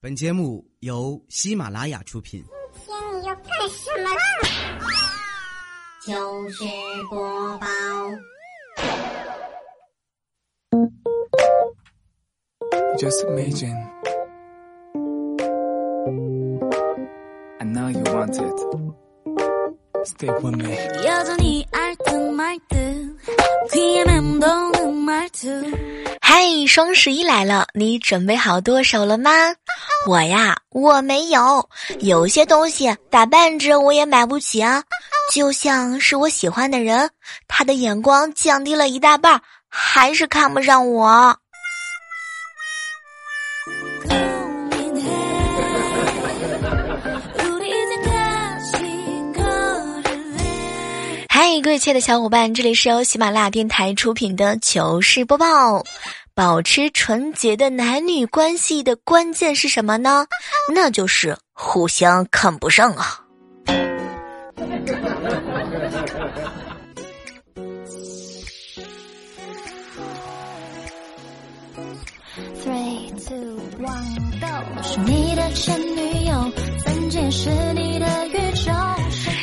本节目由喜马拉雅出品。今天你要干什么啦？糗事播报。 Just imagine. I know you want it. Stay with me. 여전히 알듯말듯 귀에 맴도는 말투 嗨，双十一来了，你准备好剁手了吗？ 我呀，我没有，有些东西打半折我也买不起啊。就像是我喜欢的人，他的眼光降低了一大半，还是看不上我。嗨，各位亲爱的小伙伴，这里是由喜马拉雅电台出品的糗事播报。保持纯洁的男女关系的关键是什么呢？那就是互相看不上啊。Three, two, one, go 是你的前女友曾经是你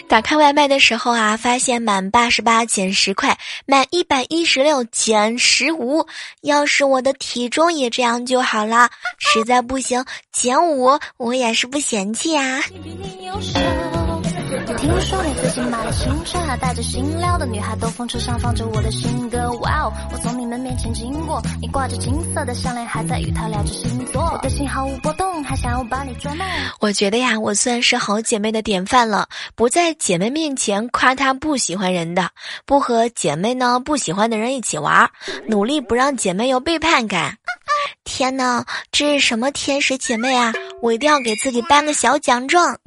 打开外卖的时候啊，发现满八十八减十块，满一百一十六减十五。要是我的体重也这样就好了，实在不行减五我也是不嫌弃啊。比你优秀听说你最近买了新车，还带着新撩的女孩兜风车上放着我的新歌。哇哦！我从你们面前经过，你挂着金色的项链，还在与他聊着星座。我的心毫无波动，还想要把你捉弄。我觉得呀，我算是好姐妹的典范了，不在姐妹面前夸她不喜欢人的，不和姐妹呢不喜欢的人一起玩，努力不让姐妹有背叛感。天呐，这是什么天使姐妹啊！我一定要给自己颁个小奖状。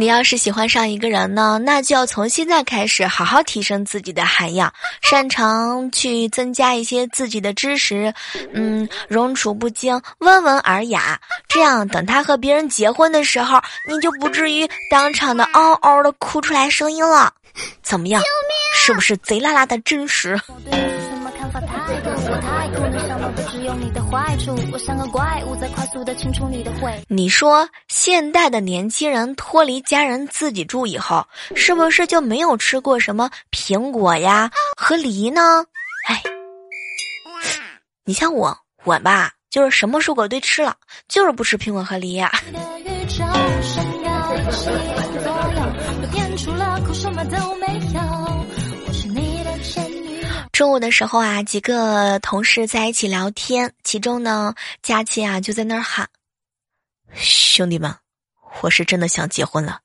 你要是喜欢上一个人呢，那就要从现在开始好好提升自己的涵养，擅长去增加一些自己的知识，嗯，容处不惊，温文尔雅。这样等他和别人结婚的时候，你就不至于当场的嗷嗷的哭出来声音了。怎么样？是不是贼拉拉的真实？我对你是什么看法，我太酷，你想到的只有你的坏处。我像个怪物，在快速的清除你的回忆。你说现代的年轻人脱离家人自己住以后，是不是就没有吃过什么苹果呀和梨呢？哎，你像我，我吧就是什么水果都吃了，就是不吃苹果和梨呀。你中午的时候啊，几个同事在一起聊天，其中呢，佳琪啊就在那儿喊：“兄弟们，我是真的想结婚了，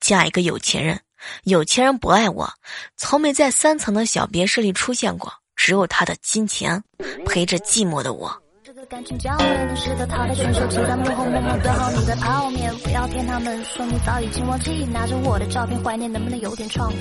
嫁一个有钱人。有钱人不爱我，从没在三层的小别墅里出现过，只有他的金钱陪着寂寞的我。”感情教练，你是个淘汰选手，请在幕后默默端好你的泡面，不要骗他们说你早已经忘记，拿着我的照片怀念，能不能有点创意？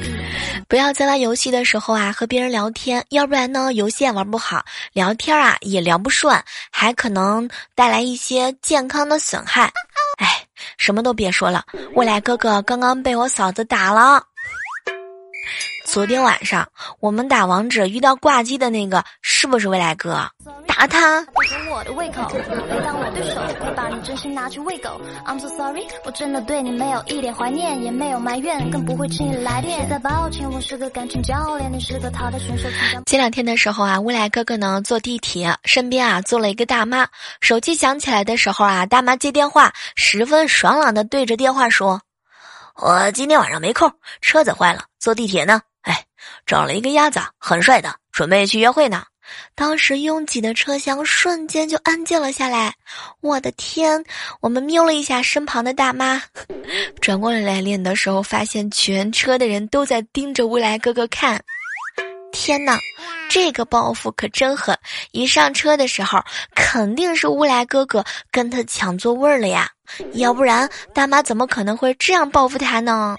不要在玩游戏的时候啊和别人聊天，要不然呢游戏也玩不好，聊天啊也聊不顺，还可能带来一些健康的损害。哎，什么都别说了，未来哥哥刚刚被我嫂子打了。昨天晚上我们打王者遇到挂机的那个是不是未来哥？打他！我的胃口，别当我对手，快把你真心拿去喂狗。I'm so sorry，我真的对你没有一点怀念，也没有埋怨，更不会轻易来电。实在抱歉，我是个感情教练，你是个淘汰选手，前两天的时候啊，未来哥哥呢坐地铁，身边啊坐了一个大妈，手机响起来的时候啊，大妈接电话，十分爽朗的对着电话说：“我今天晚上没空，车子坏了，坐地铁呢。哎，找了一个鸭子，很帅的，准备去约会呢。”当时拥挤的车厢瞬间就安静了下来。我的天！我们瞄了一下身旁的大妈，转过来脸的时候，发现全车的人都在盯着未来哥哥看。天呐，这个报复可真狠！一上车的时候，肯定是乌来哥哥跟他抢座位了呀，要不然大妈怎么可能会这样报复他呢？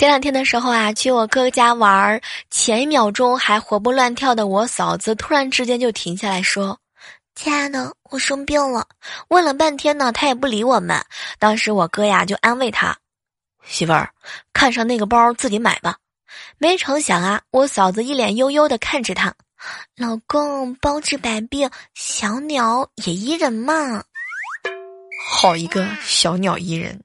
前两天的时候啊，去我哥家玩儿，前一秒钟还活蹦乱跳的我嫂子，突然之间就停下来说：“亲爱的，我生病了。”问了半天呢，他也不理我们。当时我哥呀就安慰他：“媳妇儿，看上那个包自己买吧。”没成想啊，我嫂子一脸悠悠的看着他：“老公，包治百病，小鸟也依人嘛。”好一个小鸟依人。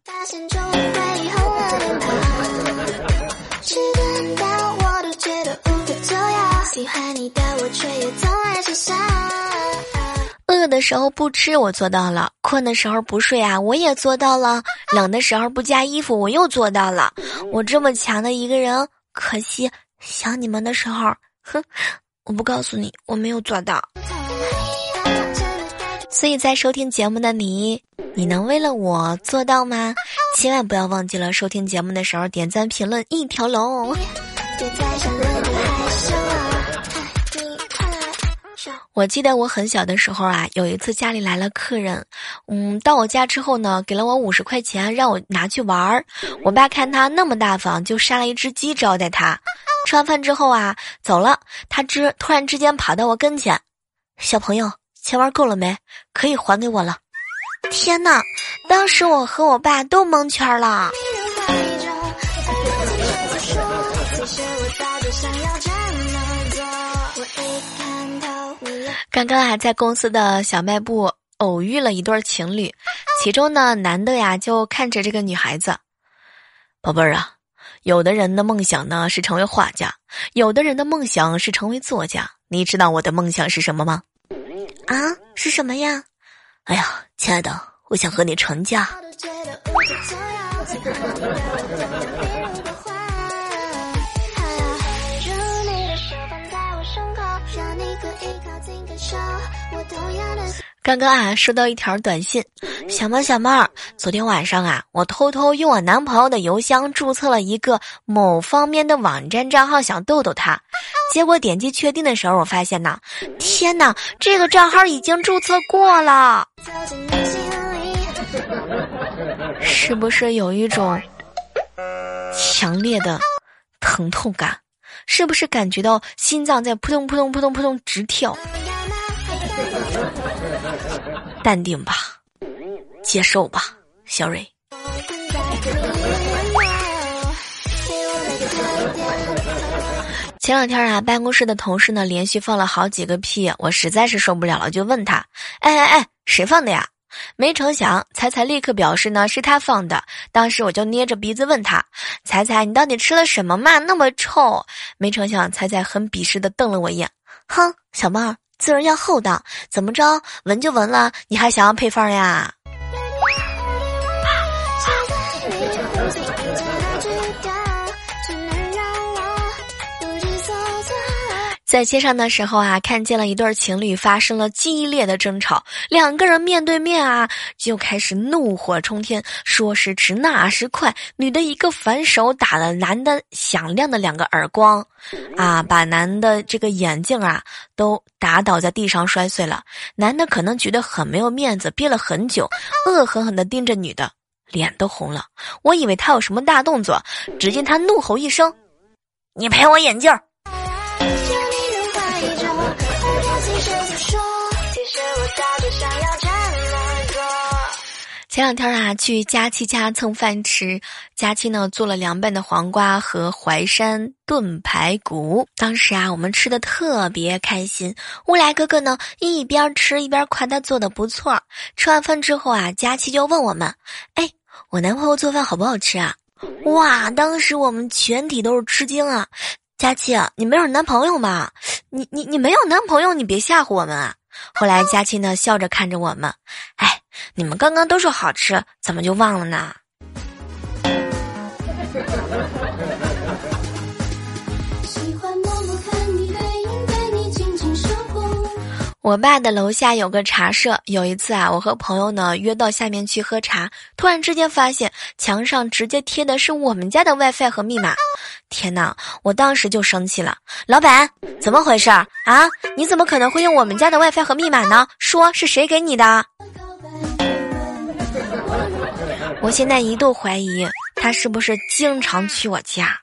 时候不吃，我做到了；困的时候不睡啊，我也做到了；冷的时候不加衣服，我又做到了。我这么强的一个人，可惜想你们的时候，哼，我不告诉你，我没有做到。所以在收听节目的你，你能为了我做到吗？千万不要忘记了收听节目的时候点赞评论一条龙。我记得我很小的时候啊，有一次家里来了客人，嗯，到我家之后呢，给了我五十块钱让我拿去玩儿。我爸看他那么大方，就杀了一只鸡招待他。吃完饭之后啊，走了，他之突然之间跑到我跟前，小朋友。钱玩够了没？可以还给我了。天哪！当时我和我爸都蒙圈了。刚刚啊，在公司的小卖部偶遇了一对情侣，其中呢，男的呀就看着这个女孩子，宝贝儿啊，有的人的梦想呢是成为画家，有的人的梦想是成为作家。你知道我的梦想是什么吗？啊，是什么呀？哎呀，亲爱的，我想和你成家。刚刚啊，收到一条短信，小猫小猫，昨天晚上啊，我偷偷用我男朋友的邮箱注册了一个某方面的网站账号，想逗逗他，结果点击确定的时候，我发现呐，天哪，这个账号已经注册过了，是不是有一种强烈的疼痛感？是不是感觉到心脏在扑通扑通扑通扑通直跳？淡定吧，接受吧，小蕊。前两天啊，办公室的同事呢连续放了好几个屁，我实在是受不了了，就问他：“哎哎哎，谁放的呀？”没成想，彩彩立刻表示呢是他放的。当时我就捏着鼻子问他：“彩彩，你到底吃了什么嘛？那么臭！”没成想，彩彩很鄙视的瞪了我一眼：“哼，小妹。”做人要厚道，怎么着？闻就闻了，你还想要配方呀？在街上的时候啊，看见了一对情侣发生了激烈的争吵，两个人面对面啊，就开始怒火冲天，说时迟那时快，女的一个反手打了男的响亮的两个耳光，啊，把男的这个眼镜啊都打倒在地上摔碎了。男的可能觉得很没有面子，憋了很久，恶狠狠地盯着女的，脸都红了。我以为他有什么大动作，只见他怒吼一声：“你赔我眼镜！”前两天啊，去佳期家蹭饭吃，佳期呢做了凉拌的黄瓜和淮山炖排骨。当时啊，我们吃的特别开心。乌来哥哥呢一边吃一边夸他做的不错。吃完饭之后啊，佳期就问我们：“哎，我男朋友做饭好不好吃啊？”哇，当时我们全体都是吃惊啊！佳期，你没有男朋友吗？你你你没有男朋友，你别吓唬我们啊！后来佳期呢笑着看着我们，哎。你们刚刚都说好吃，怎么就忘了呢？我爸的楼下有个茶社，有一次啊，我和朋友呢约到下面去喝茶，突然之间发现墙上直接贴的是我们家的 WiFi 和密码，天哪！我当时就生气了，老板，怎么回事啊？你怎么可能会用我们家的 WiFi 和密码呢？说是谁给你的？我现在一度怀疑他是不是经常去我家？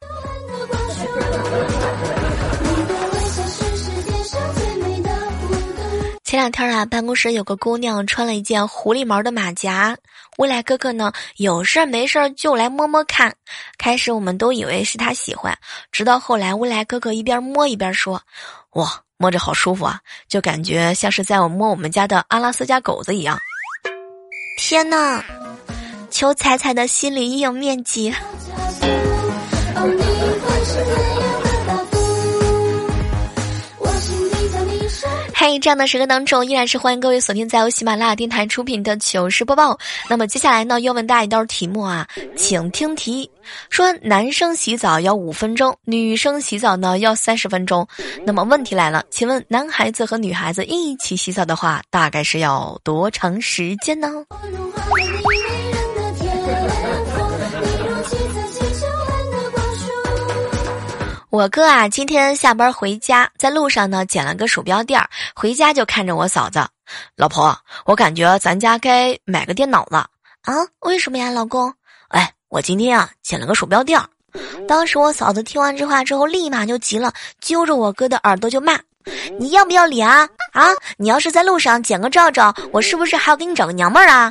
前两天啊，办公室有个姑娘穿了一件狐狸毛的马甲，未来哥哥呢有事儿没事儿就来摸摸看。开始我们都以为是他喜欢，直到后来未来哥哥一边摸一边说：“哇，摸着好舒服啊，就感觉像是在我摸我们家的阿拉斯加狗子一样。”天呐，求彩彩的心理阴影面积。嘿，这样的时刻当中，依然是欢迎各位锁定在由喜马拉雅电台出品的糗事播报。那么接下来呢，要问大家一道题目啊，请听题：说男生洗澡要五分钟，女生洗澡呢要三十分钟。那么问题来了，请问男孩子和女孩子一起洗澡的话，大概是要多长时间呢？我哥啊，今天下班回家，在路上呢捡了个鼠标垫儿，回家就看着我嫂子，老婆，我感觉咱家该买个电脑了啊？为什么呀，老公？哎，我今天啊捡了个鼠标垫儿。当时我嫂子听完这话之后，立马就急了，揪着我哥的耳朵就骂：“你要不要脸啊？啊！你要是在路上捡个照照，我是不是还要给你找个娘们儿啊？”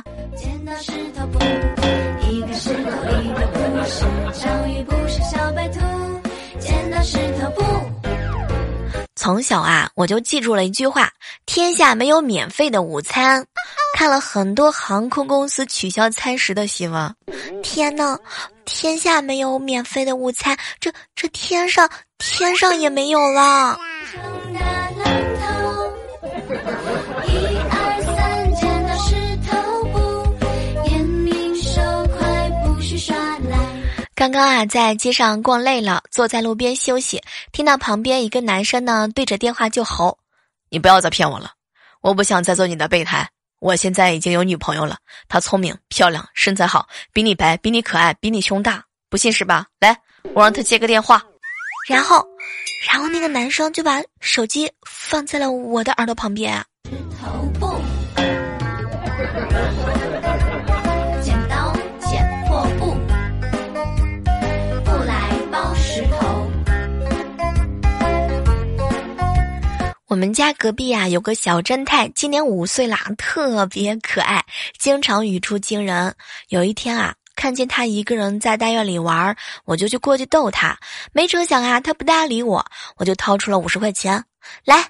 小鱼不是小白兔，剪刀石头布从小啊，我就记住了一句话：天下没有免费的午餐。看了很多航空公司取消餐食的新闻。天呐，天下没有免费的午餐，这这天上天上也没有了。刚刚啊，在街上逛累了，坐在路边休息，听到旁边一个男生呢对着电话就吼：“你不要再骗我了，我不想再做你的备胎。我现在已经有女朋友了，她聪明、漂亮、身材好，比你白，比你可爱，比你胸大，不信是吧？来，我让他接个电话。”然后，然后那个男生就把手机放在了我的耳朵旁边。我们家隔壁啊有个小侦探，今年五岁啦，特别可爱，经常语出惊人。有一天啊，看见他一个人在大院里玩，我就去过去逗他，没成想啊，他不搭理我，我就掏出了五十块钱，来，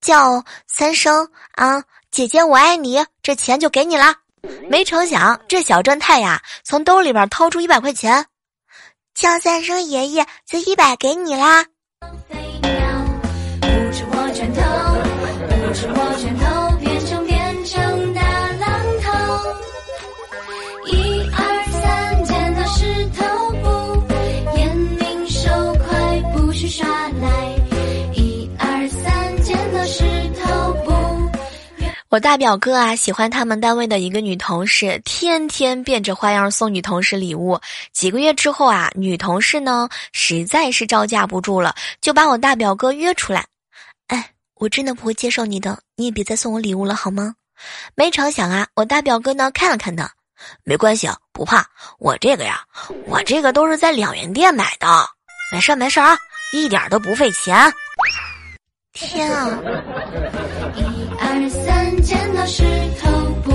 叫三声啊，姐姐我爱你，这钱就给你了。没成想这小侦探呀，从兜里边掏出一百块钱，叫三声爷爷，这一百给你啦。我大表哥啊，喜欢他们单位的一个女同事，天天变着花样送女同事礼物。几个月之后啊，女同事呢实在是招架不住了，就把我大表哥约出来。哎，我真的不会接受你的，你也别再送我礼物了好吗？没成想啊，我大表哥呢看了看他，没关系啊，不怕，我这个呀，我这个都是在两元店买的，没事没事啊，一点都不费钱。天啊！一二三，石头布，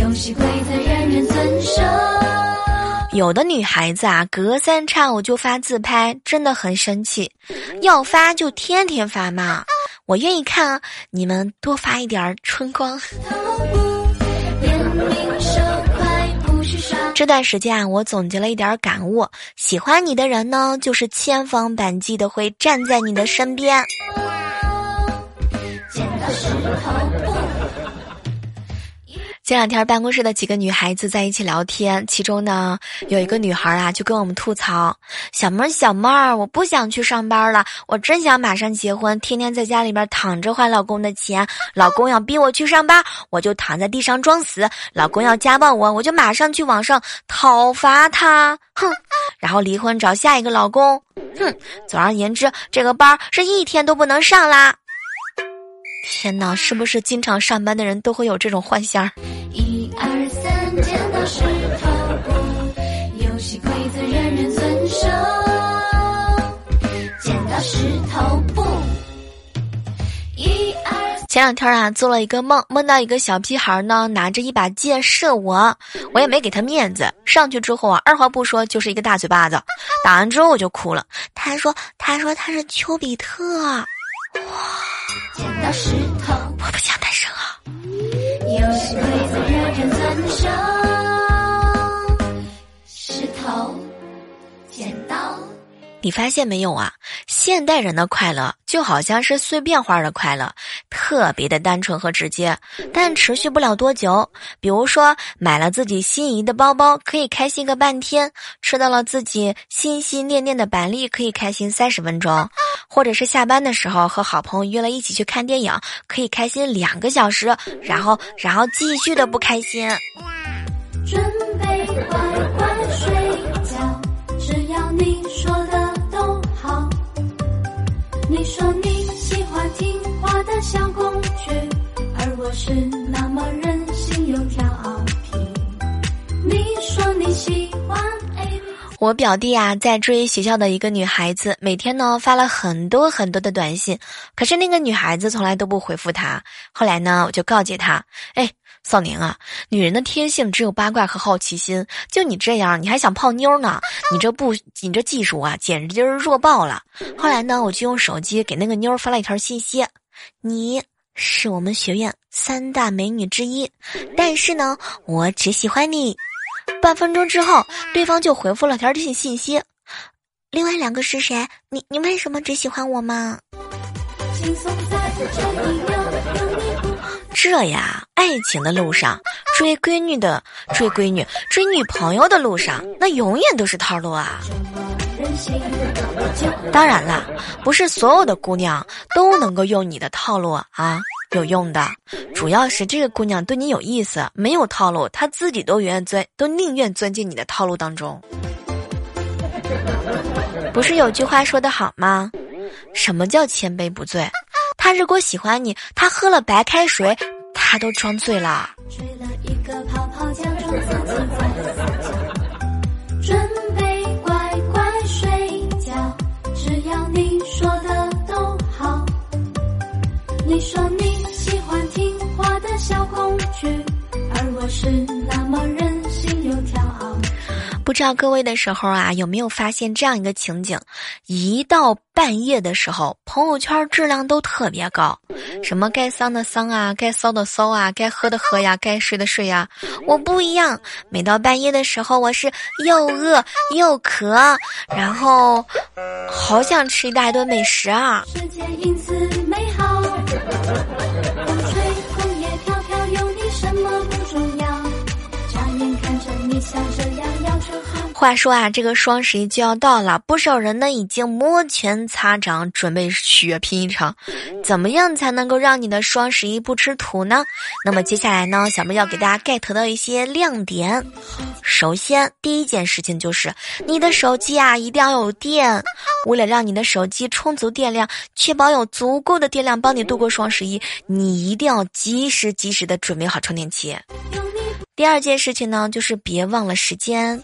游戏规则人人遵守。有的女孩子啊，隔三差五就发自拍，真的很生气。要发就天天发嘛，我愿意看啊。你们多发一点春光。这段时间啊，我总结了一点感悟：喜欢你的人呢，就是千方百计的会站在你的身边。前两天办公室的几个女孩子在一起聊天，其中呢有一个女孩啊就跟我们吐槽：“小妹儿，小妹儿，我不想去上班了，我真想马上结婚，天天在家里边躺着花老公的钱。老公要逼我去上班，我就躺在地上装死；老公要家暴我，我就马上去网上讨伐他，哼，然后离婚找下一个老公，哼。总而言之，这个班是一天都不能上啦。”天哪，是不是经常上班的人都会有这种幻想？一二三，剪刀石头布，游戏规则人人遵守。剪刀石头布，一二。前两天啊，做了一个梦，梦到一个小屁孩呢，拿着一把剑射我，我也没给他面子，上去之后啊，二话不说就是一个大嘴巴子，打完之后我就哭了。他说：“他说他是丘比特。”哇！剪刀石头，我不想单身啊。又是规则。你发现没有啊？现代人的快乐就好像是碎片化的快乐，特别的单纯和直接，但持续不了多久。比如说，买了自己心仪的包包，可以开心个半天；吃到了自己心心念念的板栗，可以开心三十分钟；或者是下班的时候和好朋友约了一起去看电影，可以开心两个小时，然后然后继续的不开心。准备乖乖睡觉，只要你说的。你说你喜欢听话的小公举，而我是那么任性又调皮。你说你喜欢。我表弟啊，在追学校的一个女孩子，每天呢发了很多很多的短信，可是那个女孩子从来都不回复他。后来呢，我就告诫他，哎。少年啊，女人的天性只有八卦和好奇心。就你这样，你还想泡妞呢？你这不，你这技术啊，简直就是弱爆了。后来呢，我就用手机给那个妞发了一条信息：“你是我们学院三大美女之一，但是呢，我只喜欢你。”半分钟之后，对方就回复了条信信息：“另外两个是谁？你你为什么只喜欢我吗？”这这呀，爱情的路上，追闺女的追闺女，追女朋友的路上，那永远都是套路啊！当然啦，不是所有的姑娘都能够用你的套路啊，有用的。主要是这个姑娘对你有意思，没有套路，她自己都愿钻，都宁愿钻进你的套路当中。不是有句话说的好吗？什么叫千杯不醉？他如果喜欢你，他喝了白开水，他都装醉了。准备乖乖睡觉，只要你说的都好。你说你喜欢听话的小公举，而我是那么任性又骄傲。不知道各位的时候啊，有没有发现这样一个情景？一到半夜的时候，朋友圈质量都特别高，什么该丧的丧啊，该骚的骚啊，该喝的喝呀，该睡的睡呀。我不一样，每到半夜的时候，我是又饿又渴，然后好想吃一大顿美食啊。世界因此美好。风吹红叶飘飘，有你什么不重要？眨眼看着你像这样。话说啊，这个双十一就要到了，不少人呢已经摩拳擦掌，准备血拼一场。怎么样才能够让你的双十一不吃土呢？那么接下来呢，小妹要给大家 get 到一些亮点。首先，第一件事情就是你的手机啊一定要有电。为了让你的手机充足电量，确保有足够的电量帮你度过双十一，你一定要及时及时的准备好充电器。第二件事情呢，就是别忘了时间，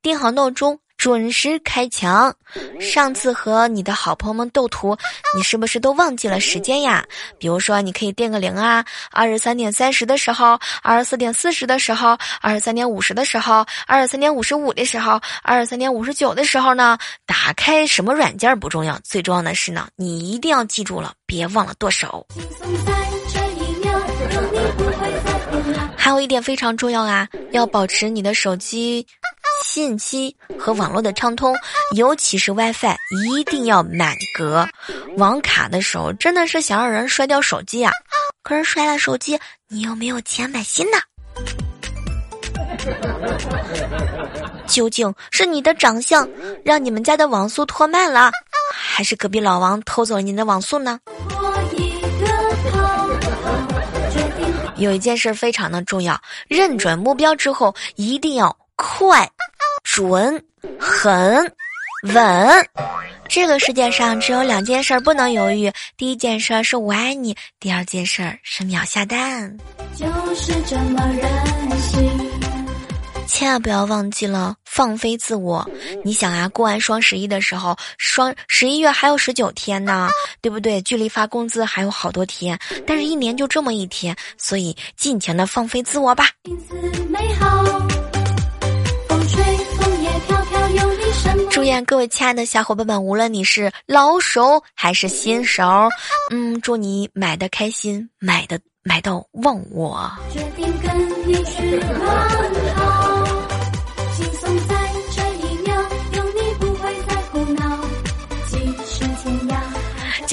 定好闹钟，准时开抢。上次和你的好朋友们斗图，你是不是都忘记了时间呀？比如说，你可以定个铃啊，二十三点三十的时候，二十四点四十的时候，二十三点五十的时候，二十三点五十五的时候，二十三点五十九的时候呢？打开什么软件不重要，最重要的是呢，你一定要记住了，别忘了剁手。轻松在这一秒，你不会还有一点非常重要啊，要保持你的手机信息和网络的畅通，尤其是 WiFi 一定要满格。网卡的时候真的是想让人摔掉手机啊，可是摔了手机，你又没有钱买新的。究竟是你的长相让你们家的网速拖慢了，还是隔壁老王偷走了你的网速呢？有一件事非常的重要，认准目标之后一定要快、准、狠、稳。这个世界上只有两件事不能犹豫，第一件事是我爱你，第二件事是秒下单。就是这么任性。千万不要忘记了放飞自我。你想啊，过完双十一的时候，双十一月还有十九天呢，对不对？距离发工资还有好多天，但是一年就这么一天，所以尽情的放飞自我吧。祝愿各位亲爱的小伙伴们，无论你是老手还是新手，嗯，祝你买的开心，买的买到忘我。决定跟你去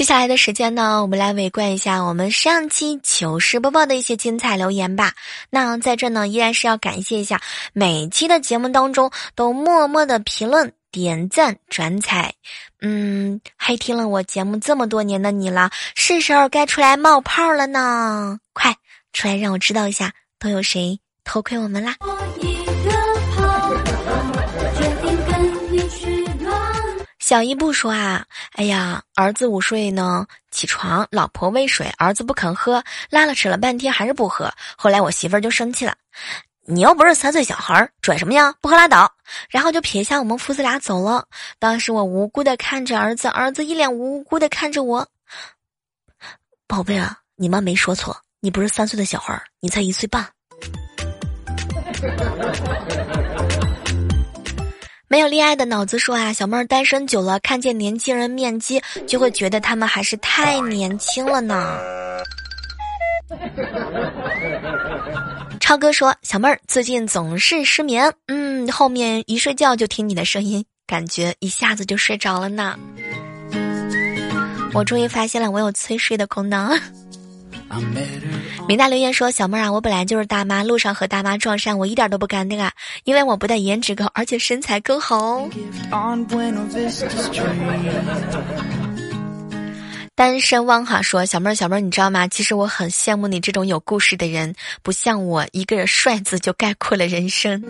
接下来的时间呢，我们来围观一下我们上期糗事播报的一些精彩留言吧。那在这呢，依然是要感谢一下每期的节目当中都默默的评论。点赞转采，嗯，还听了我节目这么多年的你了，是时候该出来冒泡了呢！快出来让我知道一下，都有谁偷窥我们啦？小姨不说啊，哎呀，儿子午睡呢，起床，老婆喂水，儿子不肯喝，拉了扯了半天还是不喝，后来我媳妇儿就生气了。你又不是三岁小孩，拽什么呀？不喝拉倒。然后就撇下我们父子俩走了。当时我无辜的看着儿子，儿子一脸无辜的看着我。宝贝啊，你妈没说错，你不是三岁的小孩，你才一岁半。没有恋爱的脑子说啊，小妹儿单身久了，看见年轻人面基，就会觉得他们还是太年轻了呢。超哥说：“小妹儿最近总是失眠，嗯，后面一睡觉就听你的声音，感觉一下子就睡着了呢。我终于发现了我有催睡的功能。”明大留言说：“小妹儿啊，我本来就是大妈，路上和大妈撞衫，我一点都不尴尬，因为我不但颜值高，而且身材更好哦。”单身汪哈说：“小妹儿，小妹儿，你知道吗？其实我很羡慕你这种有故事的人，不像我一个帅字就概括了人生。”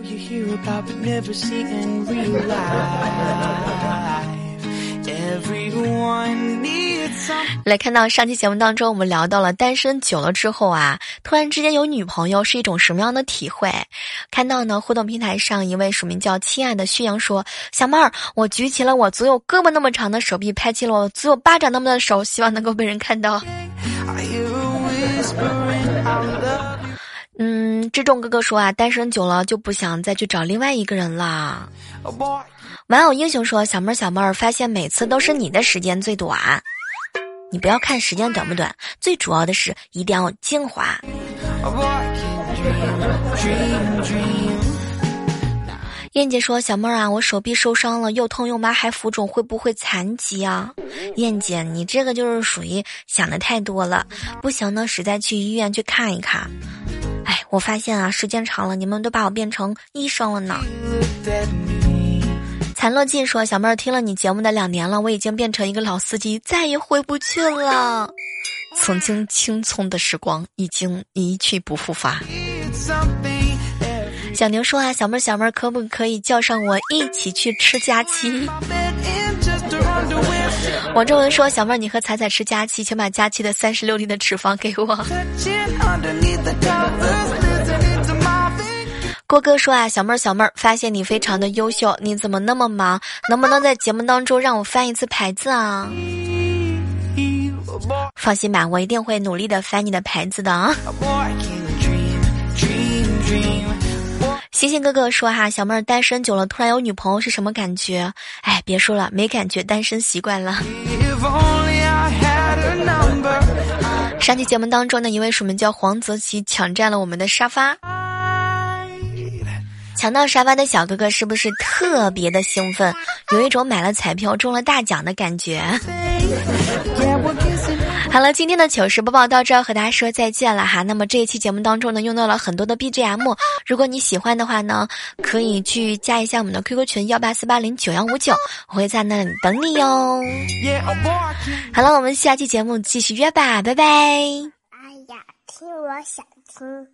来看到上期节目当中，我们聊到了单身久了之后啊，突然之间有女朋友是一种什么样的体会？看到呢，互动平台上一位署名叫“亲爱的旭阳”说：“小妹儿，我举起了我足有胳膊那么长的手臂，拍起了我足有巴掌那么的手，希望能够被人看到。”嗯，志重哥哥说啊，单身久了就不想再去找另外一个人了。玩偶英雄说：“小妹儿，小妹儿，发现每次都是你的时间最短。你不要看时间短不短，最主要的是一定要精华。”燕姐说：“小妹儿啊，我手臂受伤了，又痛又麻还浮肿，会不会残疾啊？”燕姐，你这个就是属于想的太多了，不行呢，实在去医院去看一看。哎，我发现啊，时间长了，你们都把我变成医生了呢。残乐进说：“小妹儿听了你节目的两年了，我已经变成一个老司机，再也回不去了。曾经青葱的时光已经一去不复返。”小牛说：“啊，小妹儿，小妹儿，可不可以叫上我一起去吃佳期？”王正文说：“小妹儿，你和彩彩吃佳期，请把佳期的三十六粒的脂肪给我。”郭哥说啊，小妹儿，小妹儿，发现你非常的优秀，你怎么那么忙？能不能在节目当中让我翻一次牌子啊？放心吧，我一定会努力的翻你的牌子的啊。星星哥哥说哈，小妹儿单身久了，突然有女朋友是什么感觉？哎，别说了，没感觉，单身习惯了。上期节目当中的一位署名叫黄泽奇，抢占了我们的沙发。抢到沙发的小哥哥是不是特别的兴奋？有一种买了彩票中了大奖的感觉。好了，今天的糗事播报到这儿，和大家说再见了哈。那么这一期节目当中呢，用到了很多的 BGM，如果你喜欢的话呢，可以去加一下我们的 QQ 群幺八四八零九幺五九，我会在那里等你哟。好了，我们下期节目继续约吧，拜拜。哎呀，听我想听。